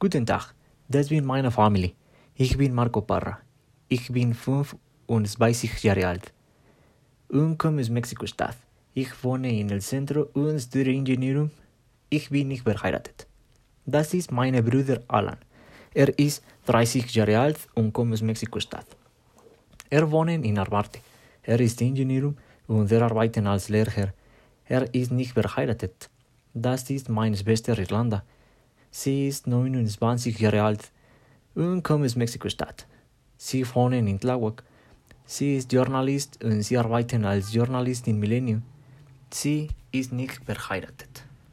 Guten Tag, das bin meine Familie. Ich bin Marco Parra. Ich bin 25 Jahre alt und komme aus Mexiko-Stadt. Ich wohne in El Centro und studiere Ingenieurin. Ich bin nicht verheiratet. Das ist mein Bruder Alan. Er ist 30 Jahre alt und kommt aus Mexiko-Stadt. Er wohnt in Arbarte. Er ist Ingenieur und er arbeitet als Lehrer. Er ist nicht verheiratet. Das ist meine Schwester Irlanda. Sie ist 29 Jahre alt und kommt aus Mexiko-Stadt. Sie wohnen in Tláhuac. Sie ist Journalist und sie arbeitet als Journalist in Millennium. Sie ist nicht verheiratet.